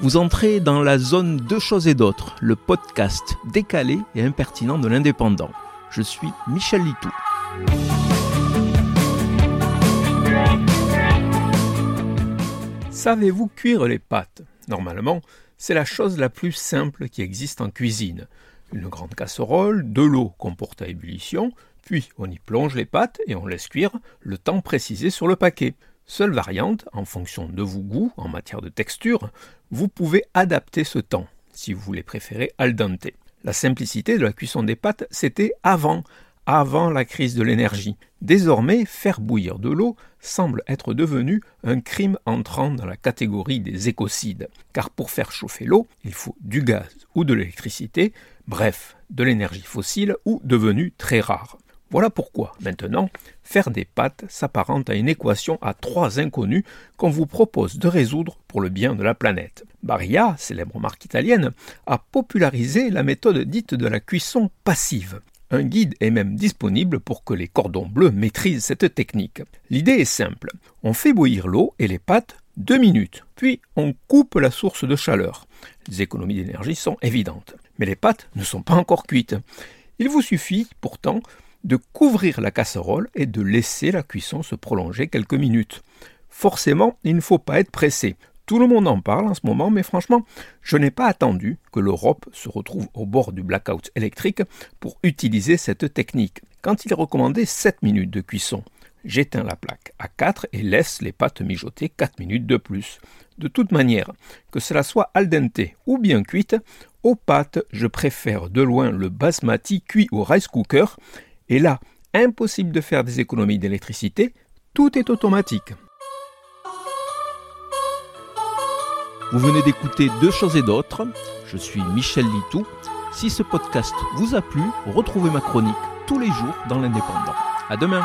Vous entrez dans la zone Deux choses et d'autres, le podcast décalé et impertinent de l'indépendant. Je suis Michel Litou. Savez-vous cuire les pâtes? Normalement, c'est la chose la plus simple qui existe en cuisine. Une grande casserole, de l'eau qu'on porte à ébullition, puis on y plonge les pâtes et on laisse cuire le temps précisé sur le paquet. Seule variante, en fonction de vos goûts en matière de texture, vous pouvez adapter ce temps, si vous voulez préférer al dente. La simplicité de la cuisson des pâtes, c'était avant, avant la crise de l'énergie. Désormais, faire bouillir de l'eau semble être devenu un crime entrant dans la catégorie des écocides, car pour faire chauffer l'eau, il faut du gaz ou de l'électricité, bref, de l'énergie fossile ou devenue très rare. Voilà pourquoi, maintenant, faire des pâtes s'apparente à une équation à trois inconnus qu'on vous propose de résoudre pour le bien de la planète. Barilla, célèbre marque italienne, a popularisé la méthode dite de la cuisson passive. Un guide est même disponible pour que les cordons bleus maîtrisent cette technique. L'idée est simple. On fait bouillir l'eau et les pâtes deux minutes, puis on coupe la source de chaleur. Les économies d'énergie sont évidentes. Mais les pâtes ne sont pas encore cuites. Il vous suffit pourtant de couvrir la casserole et de laisser la cuisson se prolonger quelques minutes. Forcément, il ne faut pas être pressé. Tout le monde en parle en ce moment, mais franchement, je n'ai pas attendu que l'Europe se retrouve au bord du blackout électrique pour utiliser cette technique. Quand il est recommandé 7 minutes de cuisson, j'éteins la plaque à 4 et laisse les pâtes mijoter 4 minutes de plus. De toute manière, que cela soit al dente ou bien cuite, aux pâtes, je préfère de loin le basmati cuit au rice cooker et là, impossible de faire des économies d'électricité, tout est automatique. Vous venez d'écouter Deux choses et d'autres. Je suis Michel Litou. Si ce podcast vous a plu, retrouvez ma chronique tous les jours dans l'Indépendant. À demain!